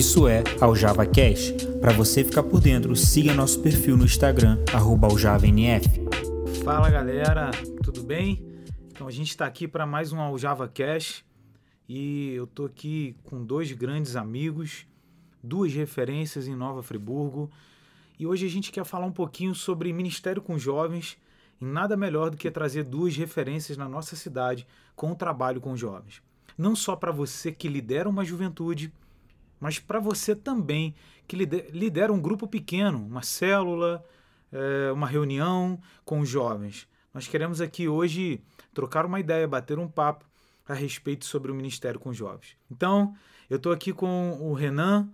Isso é Aljava Cash. Para você ficar por dentro, siga nosso perfil no Instagram @aljavanf. Fala galera, tudo bem? Então a gente está aqui para mais um Aljava Cash e eu tô aqui com dois grandes amigos, duas referências em Nova Friburgo e hoje a gente quer falar um pouquinho sobre ministério com jovens e nada melhor do que trazer duas referências na nossa cidade com o trabalho com jovens. Não só para você que lidera uma juventude, mas para você também que lidera um grupo pequeno, uma célula, é, uma reunião com jovens. Nós queremos aqui hoje trocar uma ideia, bater um papo a respeito sobre o Ministério com Jovens. Então, eu estou aqui com o Renan,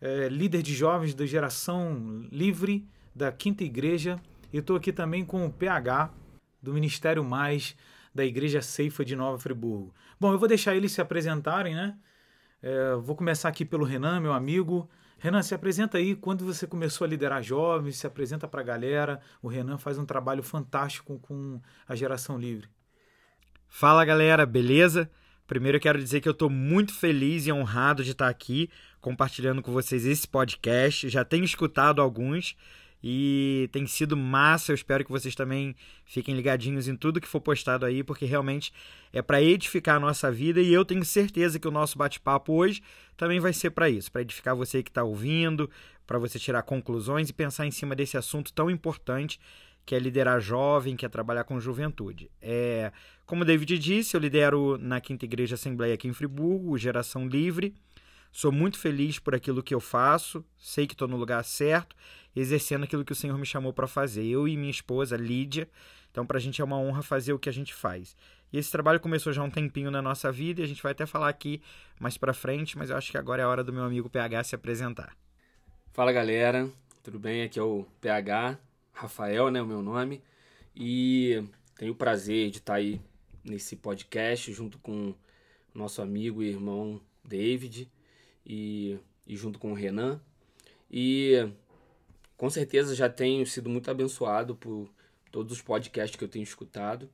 é, líder de jovens da Geração Livre da Quinta Igreja, e estou aqui também com o PH, do Ministério Mais, da Igreja Ceifa de Nova Friburgo. Bom, eu vou deixar eles se apresentarem, né? É, vou começar aqui pelo Renan, meu amigo. Renan, se apresenta aí quando você começou a liderar jovens, se apresenta para a galera. O Renan faz um trabalho fantástico com a geração livre. Fala galera, beleza? Primeiro eu quero dizer que eu estou muito feliz e honrado de estar aqui compartilhando com vocês esse podcast. Já tenho escutado alguns e tem sido massa. Eu espero que vocês também fiquem ligadinhos em tudo que for postado aí, porque realmente é para edificar a nossa vida e eu tenho certeza que o nosso bate-papo hoje também vai ser para isso, para edificar você que está ouvindo, para você tirar conclusões e pensar em cima desse assunto tão importante que é liderar jovem, que é trabalhar com juventude. É, como o David disse, eu lidero na Quinta Igreja Assembleia aqui em Friburgo, Geração Livre. Sou muito feliz por aquilo que eu faço, sei que estou no lugar certo exercendo aquilo que o Senhor me chamou para fazer. Eu e minha esposa, Lídia. Então, para a gente é uma honra fazer o que a gente faz. E esse trabalho começou já um tempinho na nossa vida e a gente vai até falar aqui mais para frente, mas eu acho que agora é a hora do meu amigo PH se apresentar. Fala galera, tudo bem? Aqui é o PH, Rafael, né, o meu nome, e tenho o prazer de estar aí nesse podcast junto com nosso amigo e irmão David e, e junto com o Renan. E com certeza já tenho sido muito abençoado por todos os podcasts que eu tenho escutado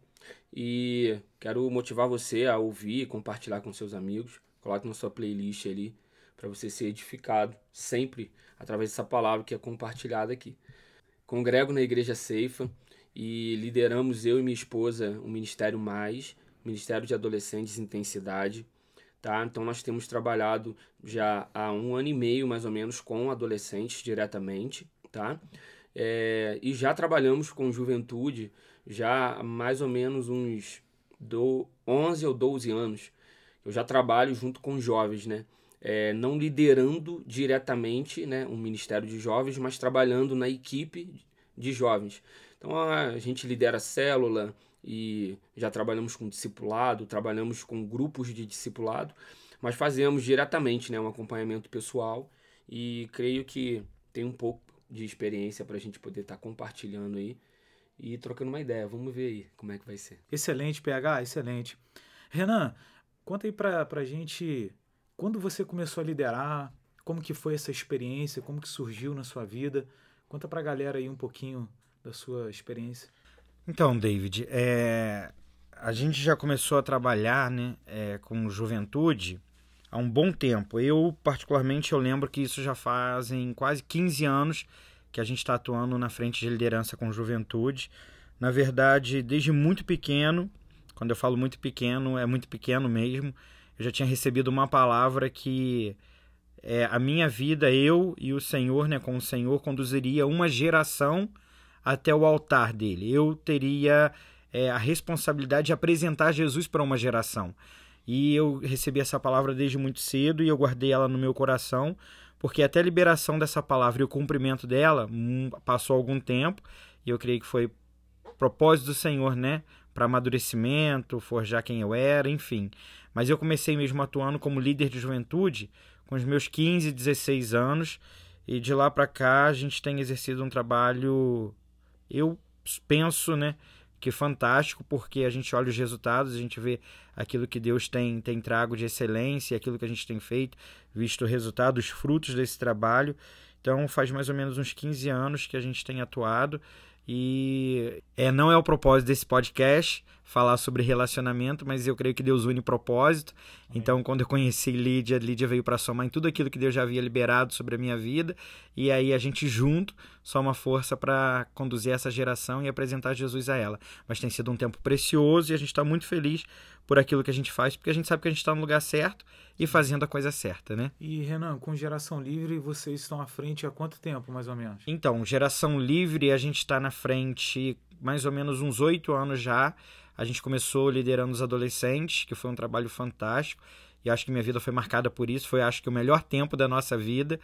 e quero motivar você a ouvir e compartilhar com seus amigos. Coloque na sua playlist ali para você ser edificado sempre através dessa palavra que é compartilhada aqui. Congrego na Igreja Ceifa e lideramos eu e minha esposa o Ministério Mais, Ministério de Adolescentes Intensidade. Tá? Então nós temos trabalhado já há um ano e meio mais ou menos com adolescentes diretamente tá? É, e já trabalhamos com juventude já há mais ou menos uns do 11 ou 12 anos. Eu já trabalho junto com jovens, né? É, não liderando diretamente né, um ministério de jovens, mas trabalhando na equipe de jovens. Então a gente lidera célula e já trabalhamos com discipulado, trabalhamos com grupos de discipulado, mas fazemos diretamente né, um acompanhamento pessoal e creio que tem um pouco de experiência para a gente poder estar tá compartilhando aí e trocando uma ideia. Vamos ver aí como é que vai ser. Excelente, PH, excelente. Renan, conta aí para a gente quando você começou a liderar, como que foi essa experiência, como que surgiu na sua vida. Conta para a galera aí um pouquinho da sua experiência. Então, David, é... a gente já começou a trabalhar né, é, com juventude há um bom tempo. Eu, particularmente, eu lembro que isso já fazem quase 15 anos que a gente está atuando na frente de liderança com juventude. Na verdade, desde muito pequeno, quando eu falo muito pequeno, é muito pequeno mesmo, eu já tinha recebido uma palavra que é, a minha vida, eu e o Senhor, né, com o Senhor, conduziria uma geração até o altar dele. Eu teria é, a responsabilidade de apresentar Jesus para uma geração. E eu recebi essa palavra desde muito cedo e eu guardei ela no meu coração, porque até a liberação dessa palavra e o cumprimento dela hum, passou algum tempo, e eu creio que foi propósito do Senhor, né? Para amadurecimento, forjar quem eu era, enfim. Mas eu comecei mesmo atuando como líder de juventude com os meus 15, 16 anos, e de lá para cá a gente tem exercido um trabalho, eu penso, né? que fantástico, porque a gente olha os resultados, a gente vê aquilo que Deus tem, tem trago de excelência, aquilo que a gente tem feito, visto o resultado, os frutos desse trabalho. Então, faz mais ou menos uns 15 anos que a gente tem atuado e É, não é o propósito desse podcast falar sobre relacionamento, mas eu creio que Deus une propósito. Amém. Então, quando eu conheci Lídia, Lídia veio para somar em tudo aquilo que Deus já havia liberado sobre a minha vida. E aí a gente junto soma força para conduzir essa geração e apresentar Jesus a ela. Mas tem sido um tempo precioso e a gente está muito feliz por aquilo que a gente faz, porque a gente sabe que a gente está no lugar certo e fazendo a coisa certa, né? E Renan, com Geração Livre, vocês estão à frente há quanto tempo, mais ou menos? Então, Geração Livre, a gente está na frente mais ou menos uns oito anos já. A gente começou liderando os adolescentes, que foi um trabalho fantástico. E acho que minha vida foi marcada por isso. Foi, acho que, o melhor tempo da nossa vida.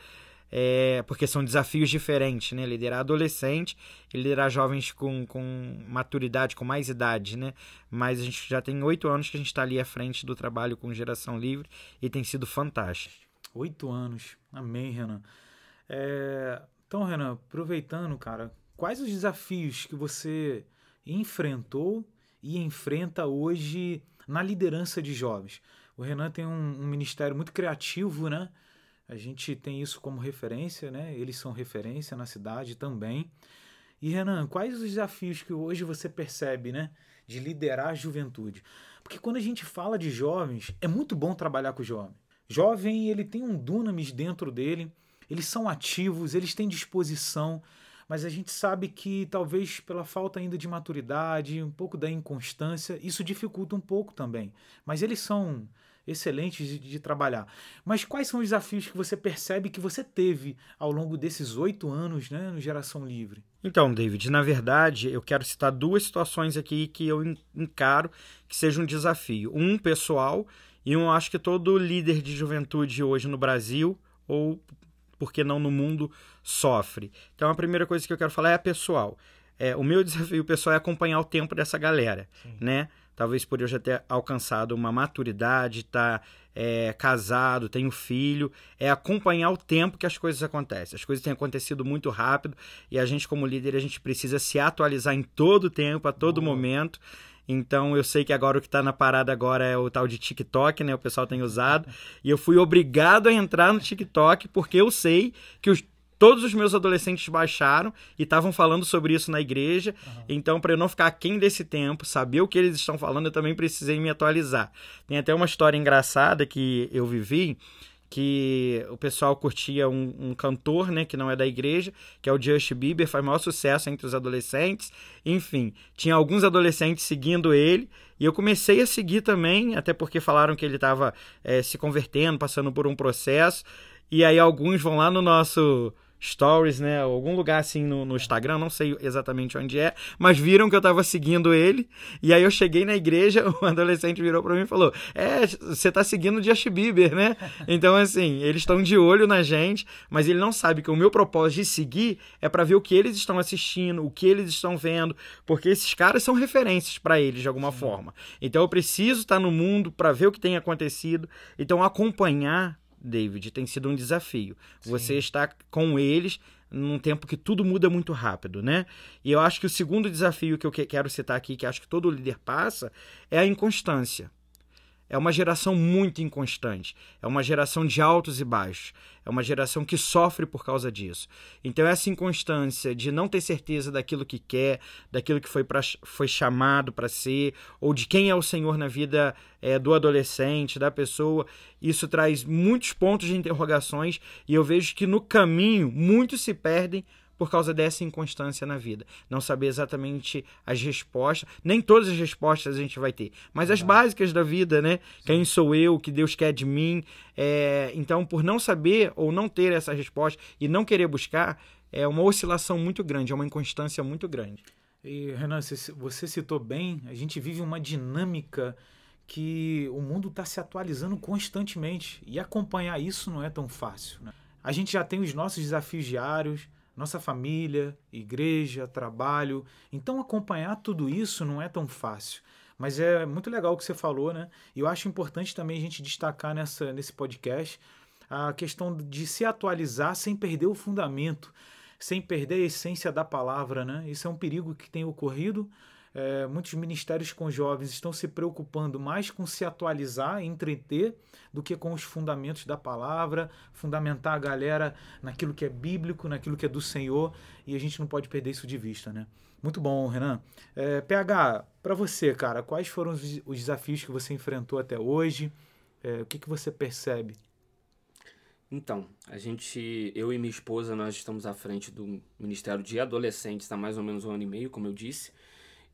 É, porque são desafios diferentes, né? Liderar adolescente e liderar jovens com, com maturidade, com mais idade, né? Mas a gente já tem oito anos que a gente está ali à frente do trabalho com Geração Livre e tem sido fantástico. Oito anos. Amém, Renan. É... Então, Renan, aproveitando, cara, quais os desafios que você enfrentou e enfrenta hoje na liderança de jovens? O Renan tem um, um ministério muito criativo, né? A gente tem isso como referência, né? Eles são referência na cidade também. E Renan, quais os desafios que hoje você percebe, né, de liderar a juventude? Porque quando a gente fala de jovens, é muito bom trabalhar com jovem. Jovem, ele tem um dunamis dentro dele, eles são ativos, eles têm disposição, mas a gente sabe que talvez pela falta ainda de maturidade, um pouco da inconstância, isso dificulta um pouco também. Mas eles são excelentes de, de, trabalhar. Mas quais são os desafios que você percebe que você teve ao longo desses oito anos né, no Geração Livre? Então, David, na verdade, eu quero citar duas situações aqui que eu encaro que seja um desafio. Um pessoal e um acho que todo líder de juventude hoje no Brasil, ou por que não no mundo, sofre. Então, a primeira coisa que eu quero falar é a pessoal. É, o meu desafio pessoal é acompanhar o tempo dessa galera, Sim. né? Talvez por eu já ter alcançado uma maturidade, estar tá, é, casado, tenho filho, é acompanhar o tempo que as coisas acontecem. As coisas têm acontecido muito rápido e a gente, como líder, a gente precisa se atualizar em todo o tempo, a todo momento. Então eu sei que agora o que está na parada agora é o tal de TikTok, né? O pessoal tem usado. E eu fui obrigado a entrar no TikTok porque eu sei que os todos os meus adolescentes baixaram e estavam falando sobre isso na igreja. Uhum. Então, para eu não ficar aquém desse tempo, saber o que eles estão falando, eu também precisei me atualizar. Tem até uma história engraçada que eu vivi que o pessoal curtia um, um, cantor, né, que não é da igreja, que é o Justin Bieber, faz maior sucesso entre os adolescentes. Enfim, tinha alguns adolescentes seguindo ele e eu comecei a seguir também, até porque falaram que ele estava é, eh, se convertendo, passando por um processo. E aí alguns vão lá no nosso stories, né? Algum lugar assim no, no, Instagram, não sei exatamente onde é, mas viram que eu tava seguindo ele. E aí eu cheguei na igreja, o adolescente virou para mim e falou: É, você tá seguindo o Justin Bieber, né? Então, assim, eles estão de olho na gente, mas ele não sabe que o meu propósito de seguir é para ver o que eles estão assistindo, o que eles estão vendo, porque esses caras são referências para eles de alguma Sim. forma. Então eu preciso estar no mundo para ver o que tem acontecido. Então acompanhar David, tem sido um desafio. Sim. Você está com eles num tempo que tudo muda muito rápido, né? E eu acho que o segundo desafio que eu quero citar aqui, que acho que todo líder passa, é a inconstância. É uma geração muito inconstante. É uma geração de altos e baixos. É uma geração que sofre por causa disso. Então, essa inconstância de não ter certeza daquilo que quer, daquilo que foi, pra, foi chamado para ser, ou de quem é o Senhor na vida é, do adolescente, da pessoa, isso traz muitos pontos de interrogações e eu vejo que no caminho muitos se perdem por causa dessa inconstância na vida. Não saber exatamente as respostas, nem todas as respostas a gente vai ter, mas as básicas da vida, né? Sim. Quem sou eu, o que Deus quer de mim. É... Então, por não saber ou não ter essa resposta e não querer buscar, é uma oscilação muito grande, é uma inconstância muito grande. E, Renan, você citou bem, a gente vive uma dinâmica que o mundo está se atualizando constantemente e acompanhar isso não é tão fácil. Né? A gente já tem os nossos desafios diários, nossa família, igreja, trabalho. Então acompanhar tudo isso não é tão fácil. Mas é muito legal o que você falou, né? E eu acho importante também a gente destacar nessa, nesse podcast a questão de se atualizar sem perder o fundamento, sem perder a essência da palavra, né? Isso é um perigo que tem ocorrido é, muitos ministérios com jovens estão se preocupando mais com se atualizar, entreter, do que com os fundamentos da palavra, fundamentar a galera naquilo que é bíblico, naquilo que é do Senhor, e a gente não pode perder isso de vista, né? Muito bom, Renan. É, PH, para você, cara, quais foram os, os, desafios que você enfrentou até hoje? É, o que, que você percebe? Então, a gente, eu e minha esposa, nós estamos à frente do Ministério de Adolescentes há mais ou menos um ano e meio, como eu disse.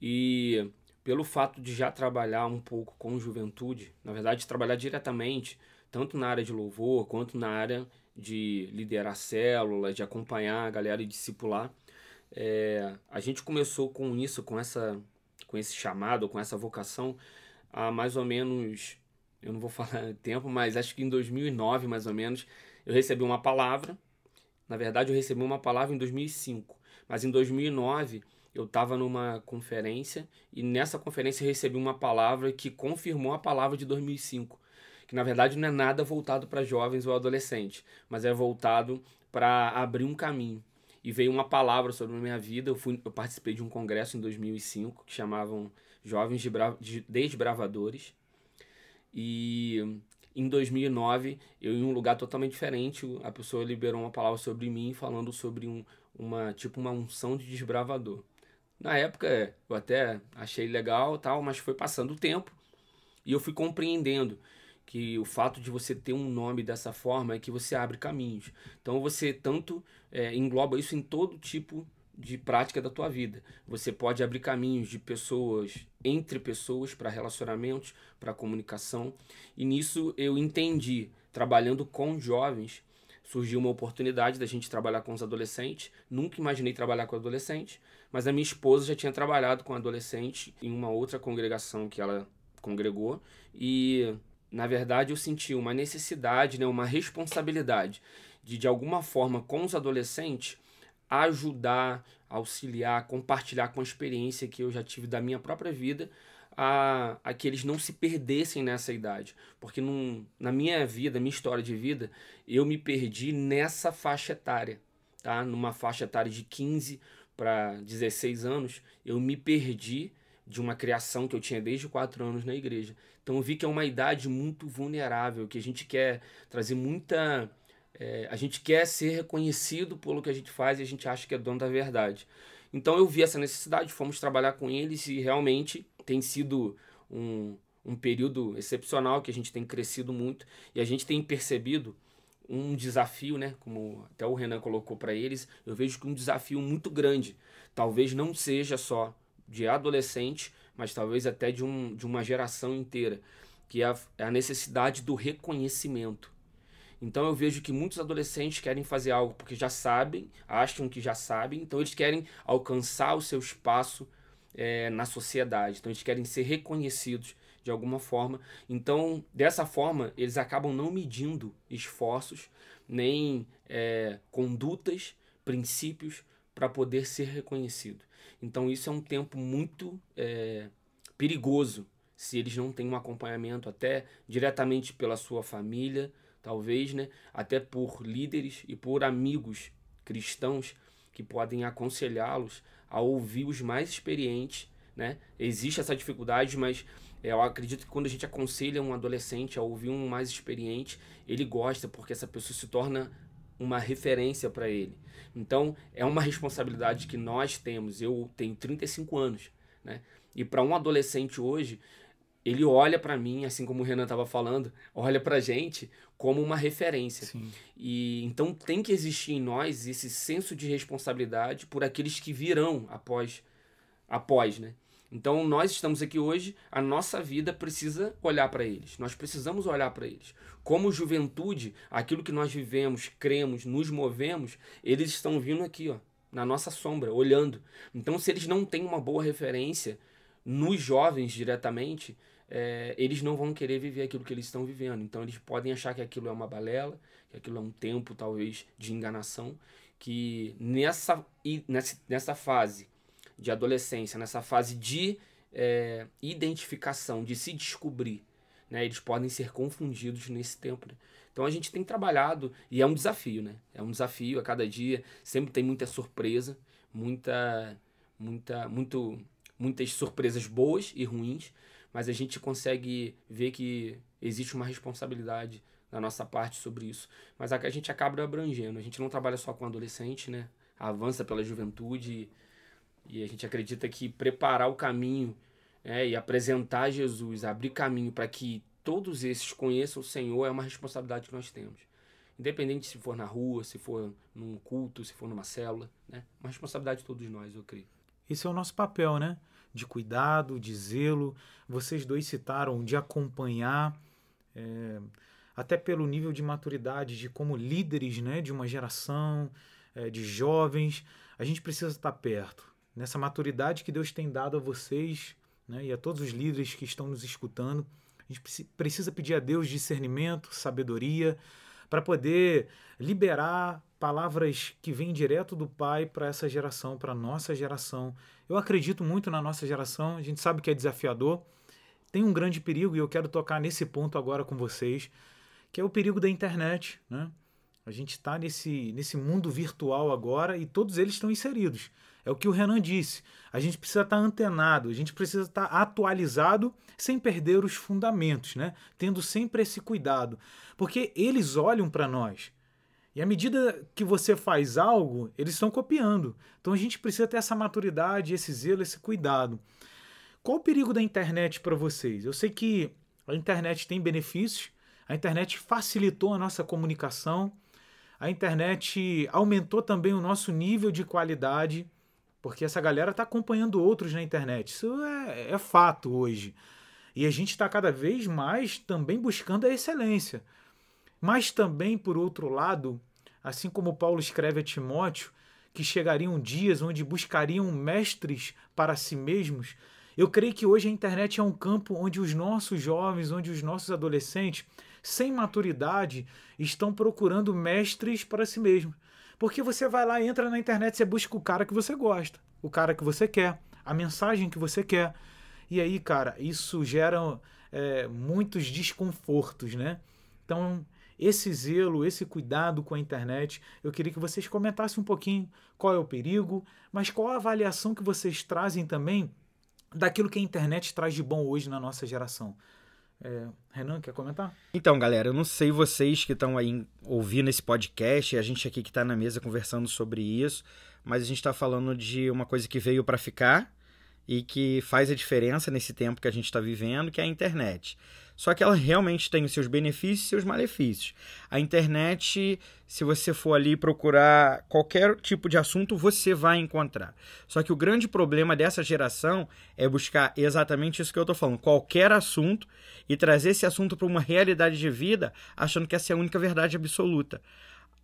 E pelo fato de já trabalhar um pouco com juventude, na verdade, trabalhar diretamente, tanto na área de louvor quanto na área de liderar células, de acompanhar a galera e discipular, é, a gente começou com isso, com essa com esse chamado, com essa vocação, há mais ou menos, eu não vou falar tempo, mas acho que em 2009, mais ou menos, eu recebi uma palavra. Na verdade, eu recebi uma palavra em 2005, mas em 2009 eu estava numa conferência e nessa conferência eu recebi uma palavra que confirmou a palavra de 2005, que na verdade não é nada voltado para jovens ou adolescentes, mas é voltado para abrir um caminho. E veio uma palavra sobre a minha vida. Eu, fui, eu participei de um congresso em 2005 que chamavam Jovens de, Bra de Desbravadores. E em 2009, eu em um lugar totalmente diferente, a pessoa liberou uma palavra sobre mim falando sobre um, uma tipo uma unção de desbravador. Na época eu até achei legal, tal, mas foi passando o tempo e eu fui compreendendo que o fato de você ter um nome dessa forma é que você abre caminhos. Então você tanto é, engloba isso em todo tipo de prática da tua vida. Você pode abrir caminhos de pessoas entre pessoas para relacionamentos, para comunicação. E nisso eu entendi, trabalhando com jovens, surgiu uma oportunidade da gente trabalhar com os adolescentes. Nunca imaginei trabalhar com adolescentes, mas a minha esposa já tinha trabalhado com adolescente em uma outra congregação que ela congregou e na verdade eu senti uma necessidade, né, uma responsabilidade de de alguma forma com os adolescentes ajudar, auxiliar, compartilhar com a experiência que eu já tive da minha própria vida a, a que eles não se perdessem nessa idade. Porque num, na minha vida, minha história de vida, eu me perdi nessa faixa etária. Tá? Numa faixa etária de 15 para 16 anos, eu me perdi de uma criação que eu tinha desde 4 anos na igreja. Então eu vi que é uma idade muito vulnerável, que a gente quer trazer muita. É, a gente quer ser reconhecido pelo que a gente faz e a gente acha que é dono da verdade. Então eu vi essa necessidade, fomos trabalhar com eles e realmente tem sido um, um período excepcional que a gente tem crescido muito e a gente tem percebido um desafio, né? Como até o Renan colocou para eles, eu vejo que um desafio muito grande. Talvez não seja só de adolescente, mas talvez até de, um, de uma geração inteira, que é a, é a necessidade do reconhecimento. Então eu vejo que muitos adolescentes querem fazer algo porque já sabem, acham que já sabem, então eles querem alcançar o seu espaço é, na sociedade. Então eles querem ser reconhecidos de alguma forma. Então, dessa forma, eles acabam não medindo esforços, nem é, condutas, princípios para poder ser reconhecido. Então, isso é um tempo muito é, perigoso se eles não têm um acompanhamento até diretamente pela sua família, talvez, né? até por líderes e por amigos cristãos que podem aconselhá-los a ouvir os mais experientes. Né? Existe essa dificuldade, mas eu acredito que quando a gente aconselha um adolescente a ouvir um mais experiente, ele gosta porque essa pessoa se torna uma referência para ele. Então, é uma responsabilidade que nós temos. Eu tenho 35 anos, né? E para um adolescente hoje, ele olha para mim, assim como o Renan estava falando, olha para gente como uma referência. Sim. E então tem que existir em nós esse senso de responsabilidade por aqueles que virão após após, né? Então nós estamos aqui hoje, a nossa vida precisa olhar para eles. Nós precisamos olhar para eles. Como juventude, aquilo que nós vivemos, cremos, nos movemos, eles estão vindo aqui, ó, na nossa sombra, olhando. Então se eles não têm uma boa referência nos jovens diretamente, é, eles não vão querer viver aquilo que eles estão vivendo. Então eles podem achar que aquilo é uma balela, que aquilo é um tempo talvez de enganação, que nessa, nessa, nessa fase de adolescência, nessa fase de é, identificação, de se descobrir, né, eles podem ser confundidos nesse tempo. Né? Então a gente tem trabalhado e é um desafio, né? É um desafio a cada dia, sempre tem muita surpresa, muita, muita, muito muitas surpresas boas e ruins, mas a gente consegue ver que existe uma responsabilidade da nossa parte sobre isso. Mas a, a gente acaba abrangendo. A gente não trabalha só com adolescente, né? Avança pela juventude e, e a gente acredita que preparar o caminho é, e apresentar Jesus, abrir caminho para que todos esses conheçam o Senhor é uma responsabilidade que nós temos. Independente se for na rua, se for num culto, se for numa célula, né? Uma responsabilidade de todos nós, eu creio. Esse é o nosso papel, né? De cuidado, de zelo. Vocês dois citaram de acompanhar, é, até pelo nível de maturidade, de como líderes né, de uma geração, é, de jovens. A gente precisa estar perto. Nessa maturidade que Deus tem dado a vocês né, e a todos os líderes que estão nos escutando, a gente precisa pedir a Deus discernimento, sabedoria, para poder liberar palavras que vêm direto do Pai para essa geração, para a nossa geração. Eu acredito muito na nossa geração, a gente sabe que é desafiador, tem um grande perigo e eu quero tocar nesse ponto agora com vocês, que é o perigo da internet. Né? A gente está nesse, nesse mundo virtual agora e todos eles estão inseridos. É o que o Renan disse. A gente precisa estar tá antenado, a gente precisa estar tá atualizado sem perder os fundamentos, né? Tendo sempre esse cuidado. Porque eles olham para nós. E à medida que você faz algo, eles estão copiando. Então a gente precisa ter essa maturidade, esse zelo, esse cuidado. Qual o perigo da internet para vocês? Eu sei que a internet tem benefícios, a internet facilitou a nossa comunicação, a internet aumentou também o nosso nível de qualidade porque essa galera está acompanhando outros na internet. Isso é, é fato hoje. E a gente está cada vez mais também buscando a excelência. Mas também, por outro lado, assim como Paulo escreve a Timóteo, que chegariam dias onde buscariam mestres para si mesmos, eu creio que hoje a internet é um campo onde os nossos jovens, onde os nossos adolescentes, sem maturidade, estão procurando mestres para si mesmos. Porque você vai lá, entra na internet, você busca o cara que você gosta, o cara que você quer, a mensagem que você quer. E aí, cara, isso gera é, muitos desconfortos, né? Então, esse zelo, esse cuidado com a internet, eu queria que vocês comentassem um pouquinho qual é o perigo, mas qual a avaliação que vocês trazem também daquilo que a internet traz de bom hoje na nossa geração. É, Renan, quer comentar? Então, galera, eu não sei vocês que estão aí ouvindo esse podcast, a gente aqui que está na mesa conversando sobre isso, mas a gente está falando de uma coisa que veio para ficar e que faz a diferença nesse tempo que a gente está vivendo, que é a internet. Só que ela realmente tem os seus benefícios e seus malefícios. A internet, se você for ali procurar qualquer tipo de assunto, você vai encontrar. Só que o grande problema dessa geração é buscar exatamente isso que eu estou falando, qualquer assunto e trazer esse assunto para uma realidade de vida, achando que essa é a única verdade absoluta.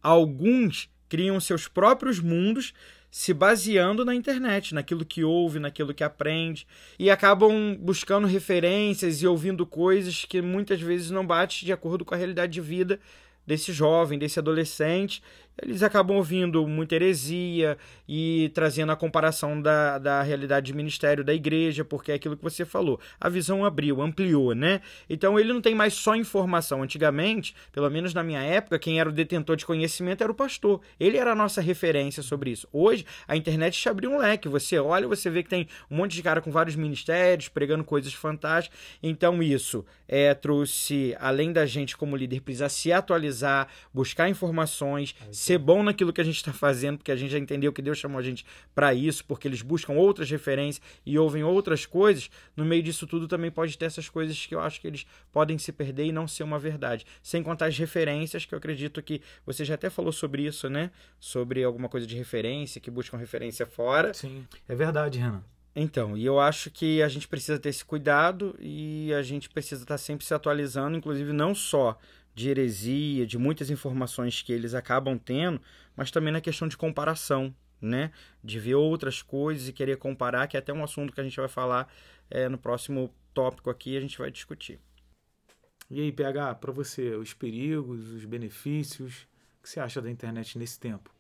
Alguns criam seus próprios mundos se baseando na internet, naquilo que ouve, naquilo que aprende, e acabam buscando referências e ouvindo coisas que muitas vezes não batem de acordo com a realidade de vida desse jovem, desse adolescente, eles acabam ouvindo muita heresia e trazendo a comparação da, da realidade de ministério da igreja, porque é aquilo que você falou. A visão abriu, ampliou, né? Então ele não tem mais só informação. Antigamente, pelo menos na minha época, quem era o detentor de conhecimento era o pastor. Ele era a nossa referência sobre isso. Hoje, a internet te abriu um leque. Você olha, você vê que tem um monte de cara com vários ministérios, pregando coisas fantásticas. Então isso é, trouxe, além da gente como líder precisar se atualizar, buscar informações, ser bom naquilo que a gente está fazendo, porque a gente já entendeu que Deus chamou a gente para isso, porque eles buscam outras referências e ouvem outras coisas. No meio disso tudo também pode ter essas coisas que eu acho que eles podem se perder e não ser uma verdade. Sem contar as referências, que eu acredito que você já até falou sobre isso, né? Sobre alguma coisa de referência, que buscam referência fora. Sim, é verdade, Renan. Então, e eu acho que a gente precisa ter esse cuidado e a gente precisa estar sempre se atualizando, inclusive não só de heresia, de muitas informações que eles acabam tendo, mas também na questão de comparação, né? De ver outras coisas e querer comparar, que é até um assunto que a gente vai falar é, no próximo tópico aqui, a gente vai discutir. E aí, PH, para você, os perigos, os benefícios, o que você acha da internet nesse tempo?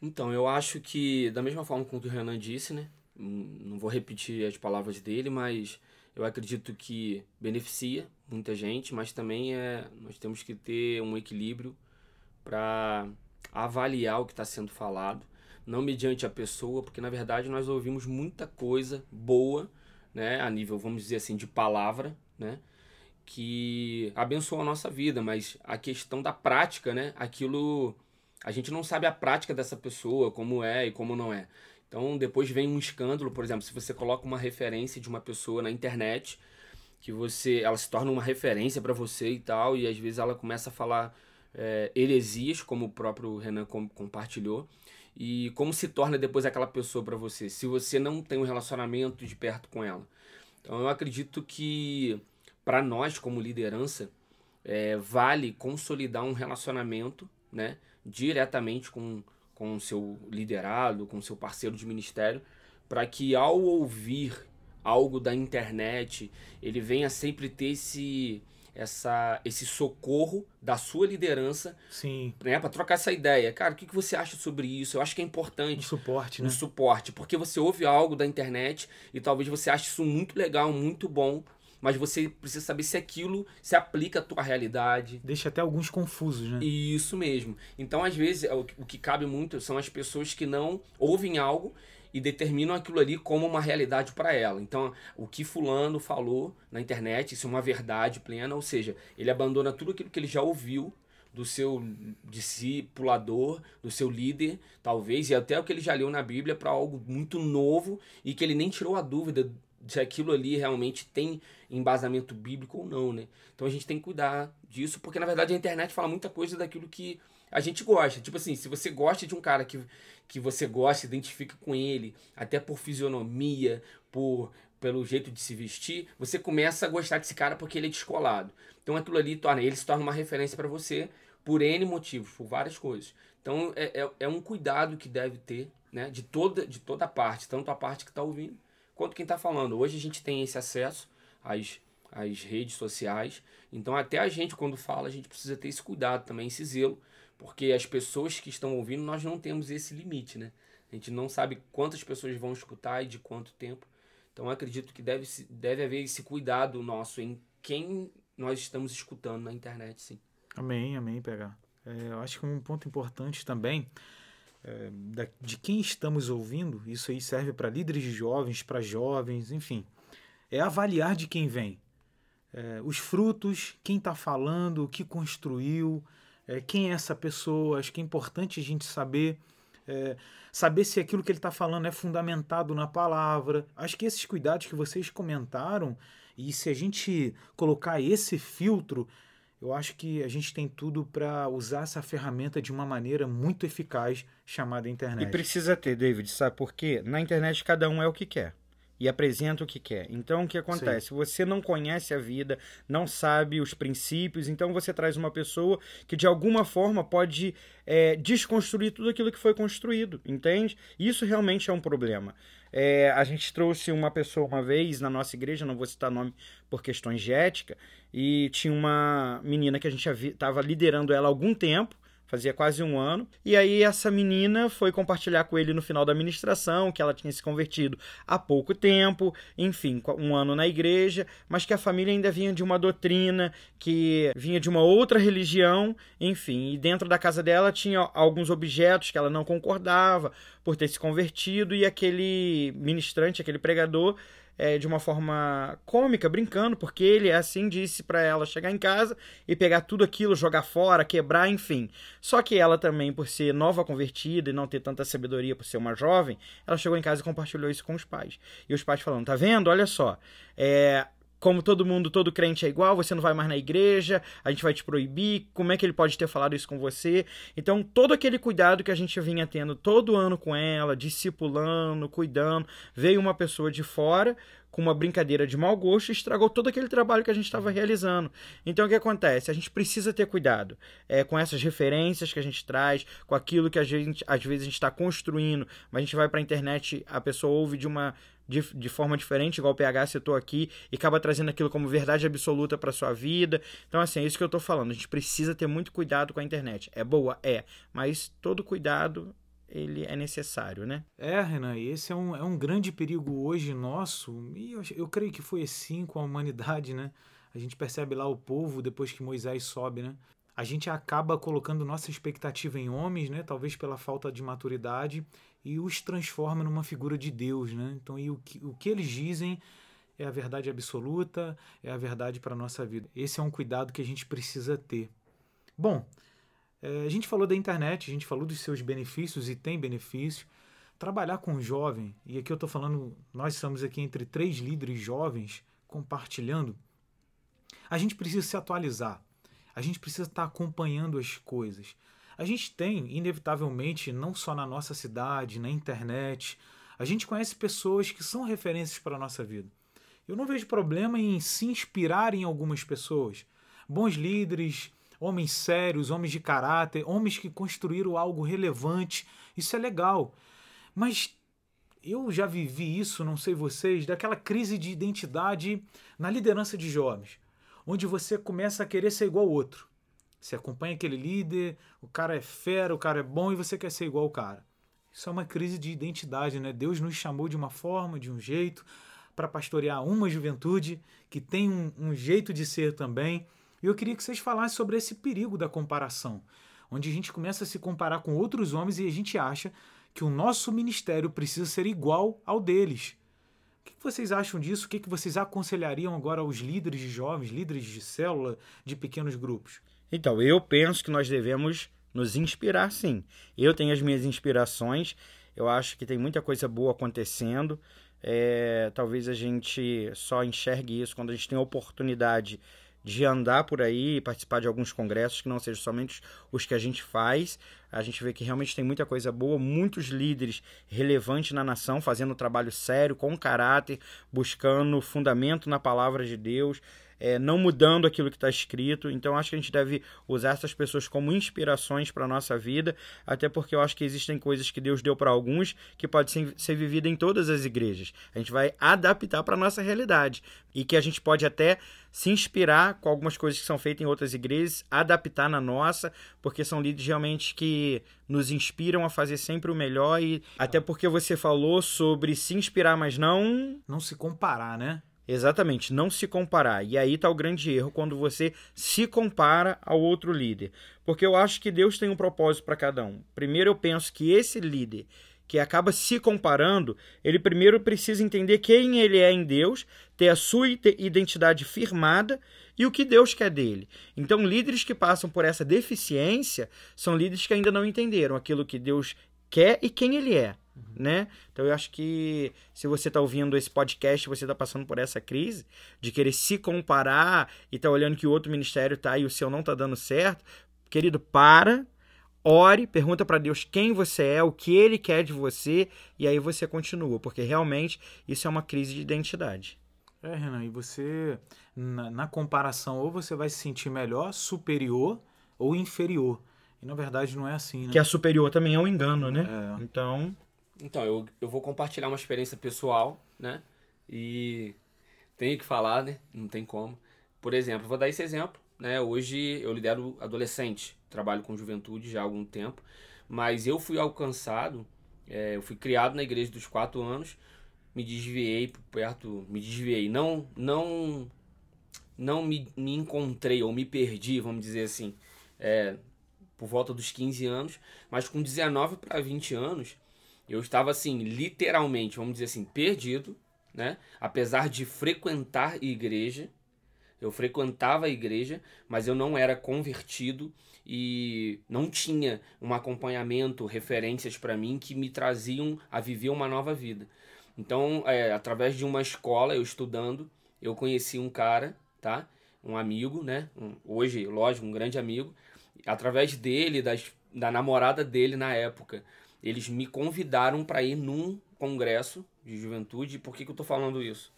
Então, eu acho que, da mesma forma como o Renan disse, né? Não vou repetir as palavras dele, mas eu acredito que beneficia muita gente, mas também é, nós temos que ter um equilíbrio para avaliar o que está sendo falado. não mediante a pessoa, porque na verdade nós ouvimos muita coisa boa, né, a nível, vamos dizer assim, de palavra, né, que abençoa a nossa vida, mas a questão da prática, né, aquilo a gente não sabe a prática dessa pessoa, como é e como não é. Então, depois vem um escândalo, por exemplo, se você coloca uma referência de uma pessoa na internet, que você ela se torna uma referência para você e tal, e às vezes ela começa a falar é, heresias, como o próprio Renan com, compartilhou, e como se torna depois aquela pessoa para você, se você não tem um relacionamento de perto com ela. Então eu acredito que para nós como liderança é, vale consolidar um relacionamento, né, diretamente com com o seu liderado, com o seu parceiro de ministério, para que ao ouvir algo da internet, ele venha sempre ter esse essa, esse socorro da sua liderança Sim. Né, para trocar essa ideia. Cara, o que, que você acha sobre isso? Eu acho que é importante. Um suporte, um né? suporte. Porque você ouve algo da internet e talvez você ache isso muito legal, muito bom, mas você precisa saber se aquilo se aplica à tua realidade. Deixa até alguns confusos, né? Isso mesmo. Então, às vezes, o que cabe muito são as pessoas que não ouvem algo e determinam aquilo ali como uma realidade para ela. Então, o que fulano falou na internet, isso é uma verdade plena, ou seja, ele abandona tudo aquilo que ele já ouviu do seu discipulador, do seu líder, talvez, e até o que ele já leu na Bíblia para algo muito novo e que ele nem tirou a dúvida se aquilo ali realmente tem embasamento bíblico ou não, né? Então a gente tem que cuidar disso, porque na verdade a internet fala muita coisa daquilo que a gente gosta. Tipo assim, se você gosta de um cara que que você gosta, identifica com ele, até por fisionomia, por pelo jeito de se vestir, você começa a gostar desse cara porque ele é descolado. Então aquilo ali torna, ele se torna uma referência para você por N motivos, por várias coisas. Então é, é, é, um cuidado que deve ter, né, de toda, de toda parte, tanto a parte que está ouvindo quanto quem está falando. Hoje a gente tem esse acesso às, às redes sociais, então até a gente quando fala, a gente precisa ter esse cuidado também, esse zelo, porque as pessoas que estão ouvindo, nós não temos esse limite, né? A gente não sabe quantas pessoas vão escutar e de quanto tempo. Então acredito que deve, deve haver esse cuidado nosso em quem nós estamos escutando na internet, sim. Amém, amém, pegar. É, eu acho que um ponto importante também de quem estamos ouvindo, isso aí serve para líderes de jovens, para jovens, enfim, é avaliar de quem vem. É, os frutos, quem está falando, o que construiu, é, quem é essa pessoa. Acho que é importante a gente saber. É, saber se aquilo que ele está falando é fundamentado na palavra. Acho que esses cuidados que vocês comentaram, e se a gente colocar esse filtro, eu acho que a gente tem tudo para usar essa ferramenta de uma maneira muito eficaz chamada internet. E precisa ter, David, sabe por quê? Na internet cada um é o que quer e apresenta o que quer. Então, o que acontece? Sim. Você não conhece a vida, não sabe os princípios, então você traz uma pessoa que de alguma forma pode é, desconstruir tudo aquilo que foi construído, entende? Isso realmente é um problema. É, a gente trouxe uma pessoa uma vez na nossa igreja, não vou citar nome por questões de ética, e tinha uma menina que a gente estava liderando ela há algum tempo, fazia quase um ano. E aí essa menina foi compartilhar com ele no final da administração que ela tinha se convertido há pouco tempo, enfim, um ano na igreja, mas que a família ainda vinha de uma doutrina, que vinha de uma outra religião, enfim, e dentro da casa dela tinha alguns objetos que ela não concordava por ter se convertido e aquele ministrante, aquele pregador é, de uma forma cômica, brincando, porque ele assim disse para ela chegar em casa e pegar tudo aquilo, jogar fora, quebrar, enfim. Só que ela também, por ser nova convertida e não ter tanta sabedoria por ser uma jovem, ela chegou em casa e compartilhou isso com os pais. E os pais falando: tá vendo? Olha só, é, como todo mundo, todo crente é igual, você não vai mais na igreja, a gente vai te proibir, como é que ele pode ter falado isso com você? Então, todo aquele cuidado que a gente vinha tendo todo ano com ela, discipulando, cuidando, veio uma pessoa de fora com uma brincadeira de mau gosto estragou todo aquele trabalho que a gente estava realizando. Então o que acontece? A gente precisa ter cuidado é, com essas referências que a gente traz, com aquilo que a gente, às vezes a gente está construindo, mas a gente vai para a internet, a pessoa ouve de uma de, de forma diferente, igual o PH citou aqui, e acaba trazendo aquilo como verdade absoluta para sua vida. Então, assim, é isso que eu estou falando. A gente precisa ter muito cuidado com a internet. É boa? É. Mas todo cuidado ele é necessário, né? É, Renan, esse é um, é um grande perigo hoje nosso, e eu, eu creio que foi assim com a humanidade, né? A gente percebe lá o povo depois que Moisés sobe, né? A gente acaba colocando nossa expectativa em homens, né? Talvez pela falta de maturidade e os transforma numa figura de Deus, né? Então, e o que, o que eles dizem é a verdade absoluta, é a verdade para a nossa vida. Esse é um cuidado que a gente precisa ter. Bom, é, a gente falou da internet, a gente falou dos seus benefícios e tem benefícios. Trabalhar com jovem, e aqui eu estou falando, nós estamos aqui entre três líderes jovens compartilhando, a gente precisa se atualizar, a gente precisa estar tá acompanhando as coisas. A gente tem, inevitavelmente, não só na nossa cidade, na internet, a gente conhece pessoas que são referências para a nossa vida. Eu não vejo problema em se inspirar em algumas pessoas. Bons líderes, homens sérios, homens de caráter, homens que construíram algo relevante. Isso é legal. Mas eu já vivi isso, não sei vocês, daquela crise de identidade na liderança de jovens, onde você começa a querer ser igual ao outro. Você acompanha aquele líder, o cara é fera, o cara é bom e você quer ser igual ao cara. Isso é uma crise de identidade, né? Deus nos chamou de uma forma, de um jeito, para pastorear uma juventude que tem um, um jeito de ser também. E eu queria que vocês falassem sobre esse perigo da comparação, onde a gente começa a se comparar com outros homens e a gente acha que o nosso ministério precisa ser igual ao deles. O que vocês acham disso? O que vocês aconselhariam agora aos líderes de jovens, líderes de célula, de pequenos grupos? Então, eu penso que nós devemos nos inspirar sim. Eu tenho as minhas inspirações, eu acho que tem muita coisa boa acontecendo. É, talvez a gente só enxergue isso quando a gente tem a oportunidade de andar por aí e participar de alguns congressos que não sejam somente os que a gente faz. A gente vê que realmente tem muita coisa boa, muitos líderes relevantes na nação fazendo trabalho sério, com caráter, buscando fundamento na palavra de Deus, é, não mudando aquilo que está escrito. Então, acho que a gente deve usar essas pessoas como inspirações para a nossa vida, até porque eu acho que existem coisas que Deus deu para alguns que pode ser, ser em todas as igrejas. A gente vai adaptar para a nossa realidade e que a gente pode até se inspirar com algumas coisas que são feitas em outras igrejas, adaptar na nossa, porque são líderes realmente que nos inspiram a fazer sempre o melhor e até porque você falou sobre se inspirar, mas não não se comparar, né? Exatamente, não se comparar. E aí está o grande erro quando você se compara ao outro líder. Porque eu acho que Deus tem um propósito para cada um. Primeiro, eu penso que esse líder que acaba se comparando, ele primeiro precisa entender quem ele é em Deus, ter a sua identidade firmada e o que Deus quer dele. Então, líderes que passam por essa deficiência são líderes que ainda não entenderam aquilo que Deus quer e quem ele é né? Então eu acho que se você está ouvindo esse podcast, você está passando por essa crise de querer se comparar e tá olhando que o outro ministério tá e o seu não tá dando certo, querido, para, ore, pergunta para Deus quem você é, o que ele quer de você e aí você continua, porque realmente isso é uma crise de identidade. É, Renan, e você na, na comparação ou você vai se sentir melhor, superior ou inferior. E na verdade não é assim, né? Que a superior também é um engano, né? É. Então, então, eu, eu vou compartilhar uma experiência pessoal, né? E tenho que falar, né? Não tem como. Por exemplo, vou dar esse exemplo, né? Hoje eu lidero adolescente, trabalho com juventude já há algum tempo, mas eu fui alcançado, é, eu fui criado na igreja dos quatro anos, me desviei perto, me desviei, não, não, não me, me encontrei ou me perdi, vamos dizer assim, é, por volta dos 15 anos, mas com 19 para 20 anos eu estava assim, literalmente, vamos dizer assim, perdido, né? Apesar de frequentar igreja, eu frequentava a igreja, mas eu não era convertido e não tinha um acompanhamento, referências para mim que me traziam a viver uma nova vida. Então, é, através de uma escola, eu estudando, eu conheci um cara, tá? Um amigo, né? Um, hoje, lógico, um grande amigo. Através dele, das, da namorada dele na época, eles me convidaram para ir num congresso de juventude. Por que, que eu estou falando isso?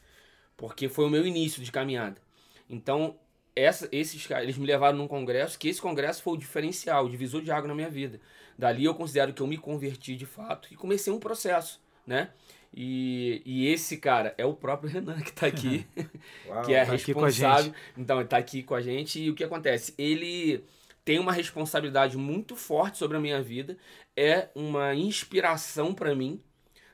Porque foi o meu início de caminhada. Então, essa, esses eles me levaram num congresso, que esse congresso foi o diferencial, o divisor de água na minha vida. Dali eu considero que eu me converti de fato e comecei um processo, né? E, e esse cara é o próprio Renan que está aqui, Uau, que é tá responsável. Então, ele está aqui com a gente. E o que acontece? Ele tem uma responsabilidade muito forte sobre a minha vida, é uma inspiração para mim.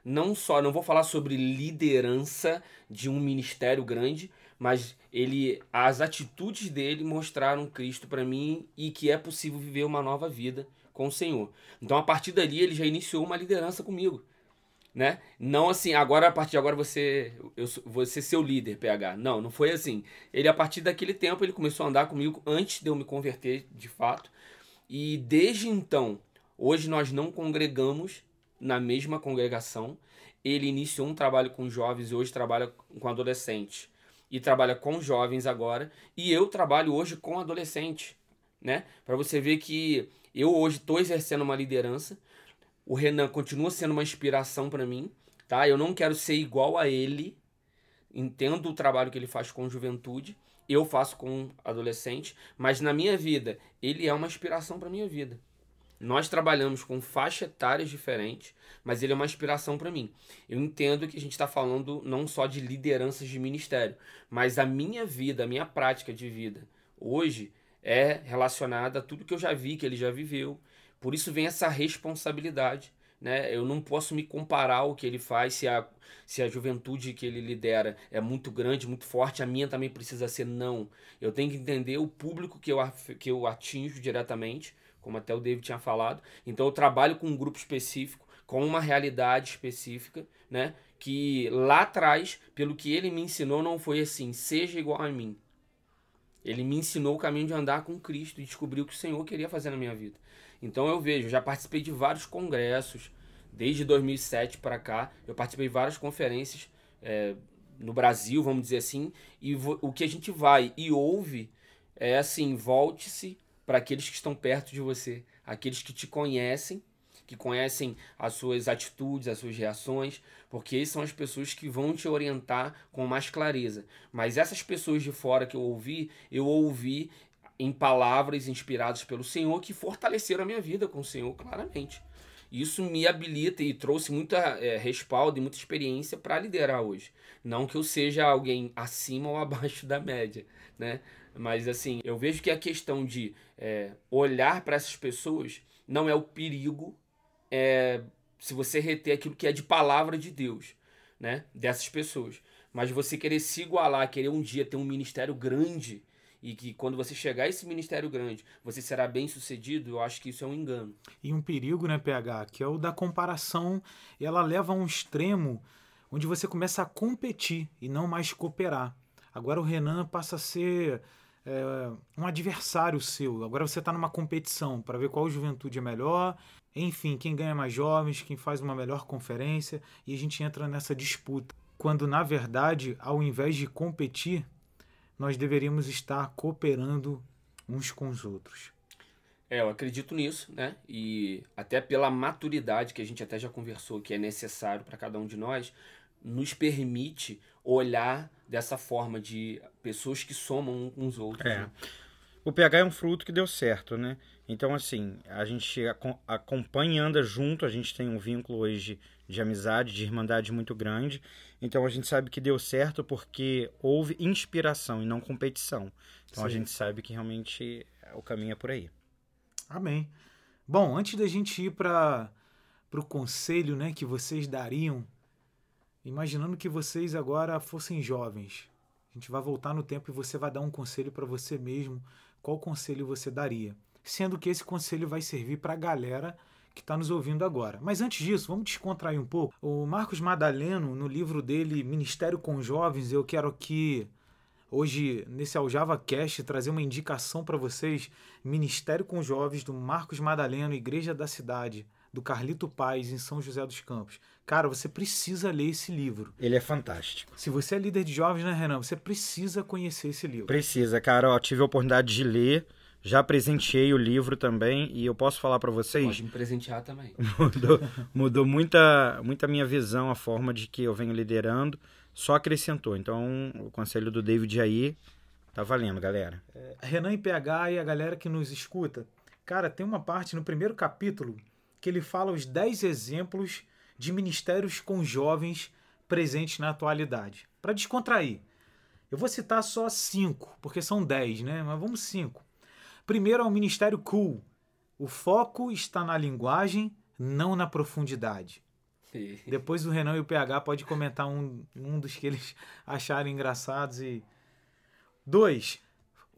Não só, não vou falar sobre liderança de um ministério grande, mas ele as atitudes dele mostraram Cristo para mim e que é possível viver uma nova vida com o Senhor. Então a partir dali ele já iniciou uma liderança comigo, né? Não assim, agora a partir de agora você eu você seu líder, PH. Não, não foi assim. Ele a partir daquele tempo ele começou a andar comigo antes de eu me converter de fato. E desde então, hoje nós não congregamos na mesma congregação. Ele iniciou um trabalho com jovens e hoje trabalha com adolescentes. E trabalha com jovens agora. E eu trabalho hoje com adolescentes, né? Para você ver que eu hoje estou exercendo uma liderança. O Renan continua sendo uma inspiração para mim, tá? Eu não quero ser igual a ele. Entendo o trabalho que ele faz com juventude. Eu faço com adolescente, mas na minha vida ele é uma inspiração para minha vida. Nós trabalhamos com faixa etárias diferentes, mas ele é uma inspiração para mim. Eu entendo que a gente está falando não só de lideranças de ministério, mas a minha vida, a minha prática de vida hoje é relacionada a tudo que eu já vi, que ele já viveu. Por isso vem essa responsabilidade. Né? Eu não posso me comparar ao que ele faz se a, se a juventude que ele lidera é muito grande, muito forte, a minha também precisa ser não. Eu tenho que entender o público que eu, que eu atinjo diretamente, como até o David tinha falado. Então eu trabalho com um grupo específico, com uma realidade específica, né? Que lá atrás, pelo que ele me ensinou, não foi assim, seja igual a mim. Ele me ensinou o caminho de andar com Cristo e descobrir o que o Senhor queria fazer na minha vida. Então eu vejo, já participei de vários congressos, desde 2007 para cá, eu participei de várias conferências é, no Brasil, vamos dizer assim, e o que a gente vai e ouve é assim: volte-se para aqueles que estão perto de você, aqueles que te conhecem que conhecem as suas atitudes, as suas reações, porque são as pessoas que vão te orientar com mais clareza. Mas essas pessoas de fora que eu ouvi, eu ouvi em palavras inspiradas pelo Senhor que fortaleceram a minha vida com o Senhor claramente. Isso me habilita e trouxe muita é, respaldo e muita experiência para liderar hoje. Não que eu seja alguém acima ou abaixo da média, né? Mas assim, eu vejo que a questão de é, olhar para essas pessoas não é o perigo é, se você reter aquilo que é de palavra de Deus, né? Dessas pessoas. Mas você querer se igualar, querer um dia ter um ministério grande e que quando você chegar a esse ministério grande, você será bem sucedido, eu acho que isso é um engano. E um perigo, né, PH, que é o da comparação, ela leva a um extremo onde você começa a competir e não mais cooperar. Agora o Renan passa a ser é, um adversário seu. Agora você está numa competição para ver qual juventude é melhor enfim, quem ganha mais jovens, quem faz uma melhor conferência, e a gente entra nessa disputa. Quando, na verdade, ao invés de competir, nós deveríamos estar cooperando uns com os outros. É, eu acredito nisso, né? E até pela maturidade que a gente até já conversou que é necessário para cada um de nós, nos permite olhar dessa forma de pessoas que somam uns com os outros. É. Né? O PH é um fruto que deu certo, né? Então, assim, a gente acompanha, anda junto, a gente tem um vínculo hoje de, de amizade, de irmandade muito grande. Então, a gente sabe que deu certo porque houve inspiração e não competição. Então, Sim. a gente sabe que realmente o caminho é por aí. Amém. Bom, antes da gente ir para o conselho né, que vocês dariam, imaginando que vocês agora fossem jovens, a gente vai voltar no tempo e você vai dar um conselho para você mesmo qual conselho você daria? Sendo que esse conselho vai servir para a galera que está nos ouvindo agora. Mas antes disso, vamos descontrair um pouco. O Marcos Madaleno, no livro dele Ministério com Jovens, eu quero aqui hoje nesse Aljava Cast trazer uma indicação para vocês, Ministério com Jovens do Marcos Madaleno, Igreja da Cidade, do Carlito Paz em São José dos Campos. Cara, você precisa ler esse livro. Ele é fantástico. Se você é líder de jovens, né, Renan? Você precisa conhecer esse livro. Precisa, cara. Ó, tive a oportunidade de ler. Já presenteei o livro também e eu posso falar para vocês. Pode me presentear também. Mudou, mudou muita, muita minha visão, a forma de que eu venho liderando. Só acrescentou. Então, o conselho do David aí tá valendo, galera. É, Renan e PH e a galera que nos escuta. Cara, tem uma parte no primeiro capítulo que ele fala os 10 exemplos de ministérios com jovens presentes na atualidade. Para descontrair, eu vou citar só cinco, porque são dez, né? Mas vamos cinco. Primeiro é o Ministério Cool. O foco está na linguagem, não na profundidade. Depois o Renan e o PH pode comentar um, um dos que eles acharem engraçados e 2.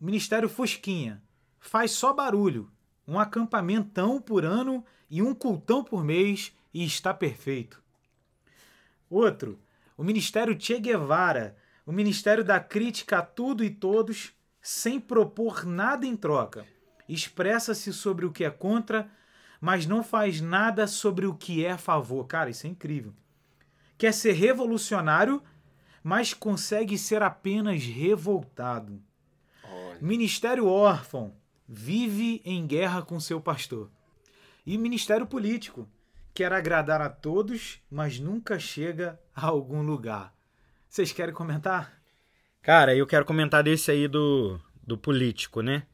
Ministério Fosquinha. Faz só barulho. Um acampamentão por ano e um cultão por mês e está perfeito. Outro. O Ministério Che Guevara. O Ministério da Crítica a tudo e todos, sem propor nada em troca. Expressa-se sobre o que é contra, mas não faz nada sobre o que é a favor. Cara, isso é incrível. Quer ser revolucionário, mas consegue ser apenas revoltado. Olha. Ministério órfão vive em guerra com seu pastor. E ministério político quer agradar a todos, mas nunca chega a algum lugar. Vocês querem comentar? Cara, eu quero comentar desse aí do, do político, né?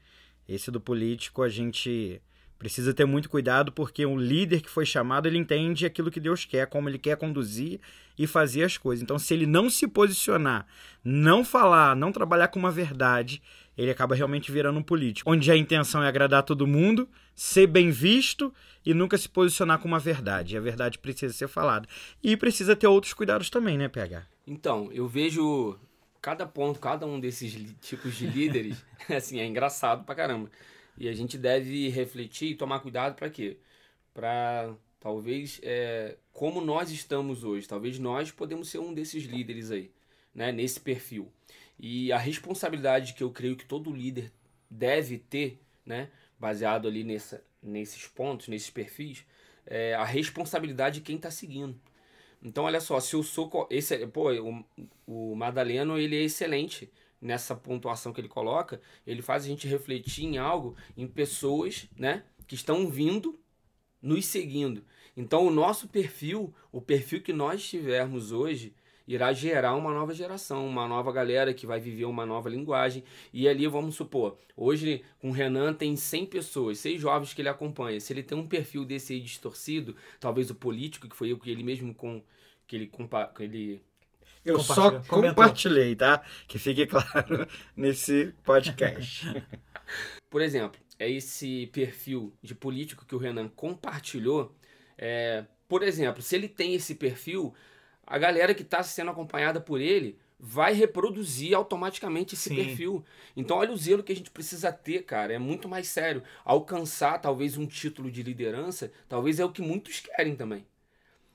Esse do político a gente precisa ter muito cuidado porque o líder que foi chamado ele entende aquilo que Deus quer, como ele quer conduzir e fazer as coisas. Então, se ele não se posicionar, não falar, não trabalhar com uma verdade, ele acaba realmente virando um político, onde a intenção é agradar todo mundo, ser bem visto e nunca se posicionar com uma verdade. A verdade precisa ser falada. E precisa ter outros cuidados também, né, PH? Então, eu vejo cada ponto, cada um desses tipos de líderes, assim, é engraçado pra caramba. E a gente deve refletir e tomar cuidado para quê? Para talvez é, como nós estamos hoje. Talvez nós podemos ser um desses líderes aí, né? Nesse perfil. E a responsabilidade que eu creio que todo líder deve ter, né? Baseado ali nessa, nesses pontos, nesses perfis, é a responsabilidade de quem está seguindo. Então, olha só, se eu sou. Esse, pô, o, o Madaleno ele é excelente nessa pontuação que ele coloca. Ele faz a gente refletir em algo, em pessoas né, que estão vindo nos seguindo. Então, o nosso perfil, o perfil que nós tivermos hoje, irá gerar uma nova geração, uma nova galera que vai viver uma nova linguagem. E ali, vamos supor, hoje com o Renan tem 100 pessoas, 6 jovens que ele acompanha. Se ele tem um perfil desse aí distorcido, talvez o político, que foi o que ele mesmo com que ele, compa que ele Eu só comentou. compartilhei, tá? Que fique claro nesse podcast. Por exemplo, é esse perfil de político que o Renan compartilhou. é, por exemplo, se ele tem esse perfil, a galera que está sendo acompanhada por ele vai reproduzir automaticamente esse Sim. perfil. Então, olha o zelo que a gente precisa ter, cara. É muito mais sério. Alcançar, talvez, um título de liderança, talvez é o que muitos querem também.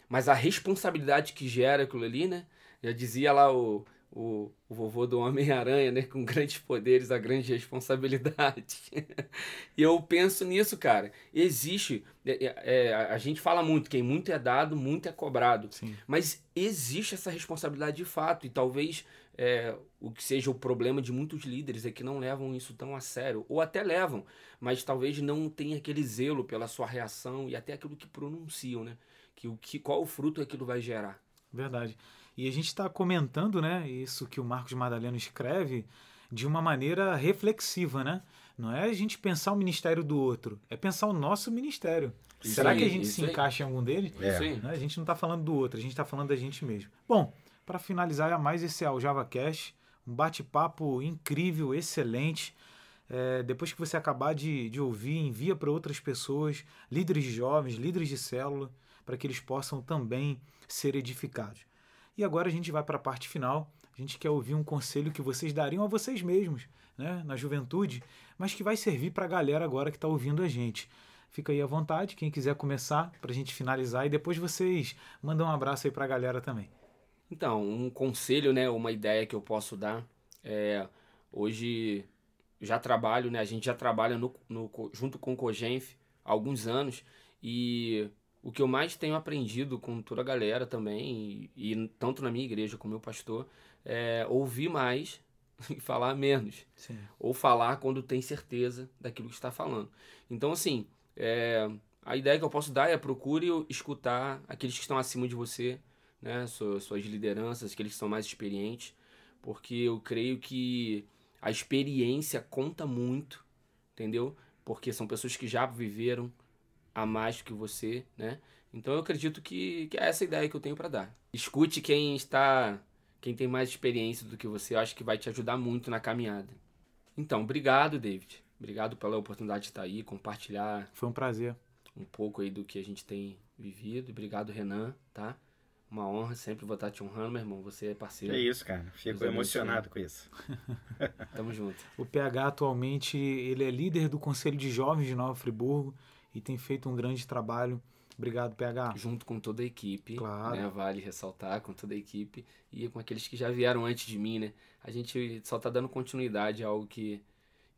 Mas a responsabilidade que gera aquilo ali, né? Já dizia lá o, o, o vovô do Homem-Aranha, né? Com grandes poderes, a grande responsabilidade. e eu penso nisso, cara. Existe. é, é, é, a gente fala muito, quem muito é dado, muito é cobrado. Sim. Mas existe essa responsabilidade de fato, e talvez é, o que seja o problema de muitos líderes é que não levam isso tão a sério, ou até levam, mas talvez não tenham aquele zelo pela sua reação e até aquilo que pronunciam, né? Que o que qual o fruto aquilo vai gerar. Verdade. E a gente está comentando, né, isso que o Marcos Madaleno escreve de uma maneira reflexiva, né? Não é a gente pensar o ministério do outro, é pensar o nosso ministério. Isso Será aí, que a gente se aí. encaixa em algum deles? É. Né? A gente não está falando do outro, a gente está falando da gente mesmo. Bom, para finalizar é mais esse Aljava Cash, um bate-papo incrível, excelente. É, depois que você acabar de, de ouvir, envia para outras pessoas, líderes de jovens, líderes de célula, para que eles possam também ser edificados. E agora a gente vai para a parte final. A gente quer ouvir um conselho que vocês dariam a vocês mesmos, né, na juventude, mas que vai servir para a galera agora que está ouvindo a gente. Fica aí à vontade, quem quiser começar, para a gente finalizar, e depois vocês mandam um abraço aí para a galera também. Então, um conselho, né, uma ideia que eu posso dar é hoje já trabalho, né, a gente já trabalha no, no junto com o Cogenf há alguns anos e o que eu mais tenho aprendido com toda a galera também e, e tanto na minha igreja como meu pastor é ouvir mais e falar menos Sim. ou falar quando tem certeza daquilo que está falando. Então, assim, é, a ideia que eu posso dar é procure escutar aqueles que estão acima de você, né, suas, suas lideranças, aqueles que são mais experientes, porque eu creio que a experiência conta muito, entendeu? Porque são pessoas que já viveram a mais que você, né? Então eu acredito que, que é essa a ideia que eu tenho para dar. Escute quem está, quem tem mais experiência do que você, eu acho que vai te ajudar muito na caminhada. Então, obrigado, David. Obrigado pela oportunidade de estar aí, compartilhar Foi um prazer. um pouco aí do que a gente tem vivido. Obrigado, Renan, tá? uma honra, sempre vou estar te honrando, meu irmão. Você é parceiro. É isso, cara. Fico Deus emocionado com isso. Tamo junto. O PH atualmente ele é líder do Conselho de Jovens de Nova Friburgo e tem feito um grande trabalho. Obrigado, PH. Junto com toda a equipe, Claro. né? Vale ressaltar, com toda a equipe e com aqueles que já vieram antes de mim, né? A gente só tá dando continuidade a algo que,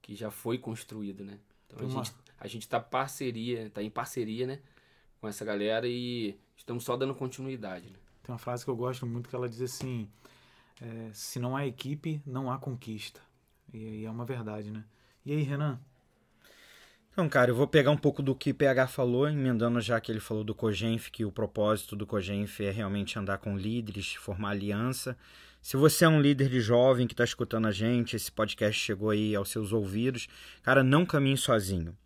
que já foi construído, né? Então a gente, a gente tá parceria, tá em parceria, né? Com essa galera e estamos só dando continuidade, né? Tem uma frase que eu gosto muito que ela diz assim: é, se não há equipe, não há conquista. E, e é uma verdade, né? E aí, Renan? Então, cara, eu vou pegar um pouco do que PH falou, emendando já que ele falou do Cogenf, que o propósito do Cogenf é realmente andar com líderes, formar aliança. Se você é um líder de jovem que está escutando a gente, esse podcast chegou aí aos seus ouvidos, cara, não caminhe sozinho.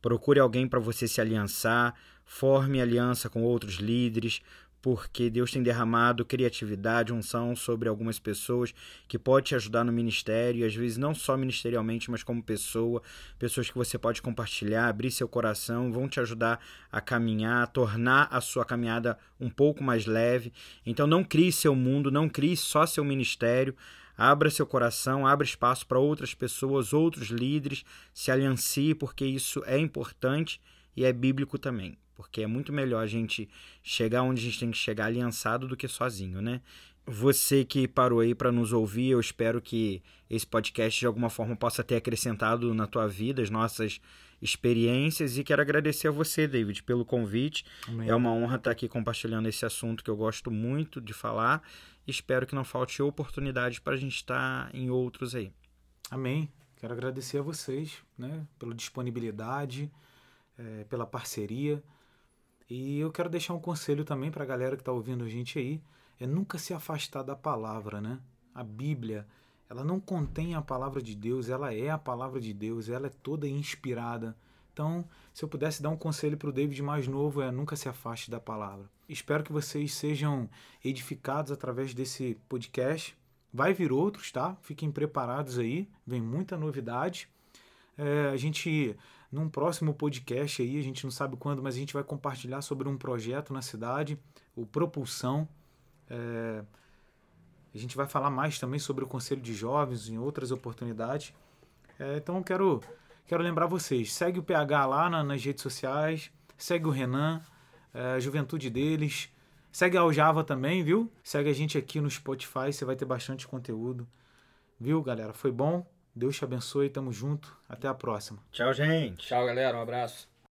Procure alguém para você se aliançar, forme aliança com outros líderes, porque Deus tem derramado criatividade, unção sobre algumas pessoas que pode te ajudar no ministério, e às vezes não só ministerialmente, mas como pessoa, pessoas que você pode compartilhar, abrir seu coração, vão te ajudar a caminhar, a tornar a sua caminhada um pouco mais leve. Então não crie seu mundo, não crie só seu ministério. Abra seu coração, abra espaço para outras pessoas, outros líderes, se aliancie, porque isso é importante e é bíblico também. Porque é muito melhor a gente chegar onde a gente tem que chegar aliançado do que sozinho, né? Você que parou aí para nos ouvir, eu espero que esse podcast de alguma forma possa ter acrescentado na tua vida as nossas experiências e quero agradecer a você, David, pelo convite. Amém. É uma honra estar aqui compartilhando esse assunto que eu gosto muito de falar. Espero que não falte oportunidade para a gente estar em outros aí. Amém. Quero agradecer a vocês, né, pela disponibilidade, eh, pela parceria. E eu quero deixar um conselho também para a galera que está ouvindo a gente aí, é nunca se afastar da palavra, né? A Bíblia, ela não contém a palavra de Deus, ela é a palavra de Deus, ela é toda inspirada. Então, se eu pudesse dar um conselho para o David mais novo, é nunca se afaste da palavra. Espero que vocês sejam edificados através desse podcast. Vai vir outros, tá? Fiquem preparados aí, vem muita novidade. É, a gente, num próximo podcast aí, a gente não sabe quando, mas a gente vai compartilhar sobre um projeto na cidade, o Propulsão. É, a gente vai falar mais também sobre o Conselho de Jovens em outras oportunidades. É, então quero, quero lembrar vocês, segue o PH lá na- nas redes sociais, segue o Renan, é, a juventude deles, segue a Aljava também, viu? Segue a gente aqui no Spotify, você vai ter bastante conteúdo. Viu, galera? Foi bom. Deus te abençoe, tamo junto. Até a próxima. Tchau, gente. Tchau, galera. Um abraço.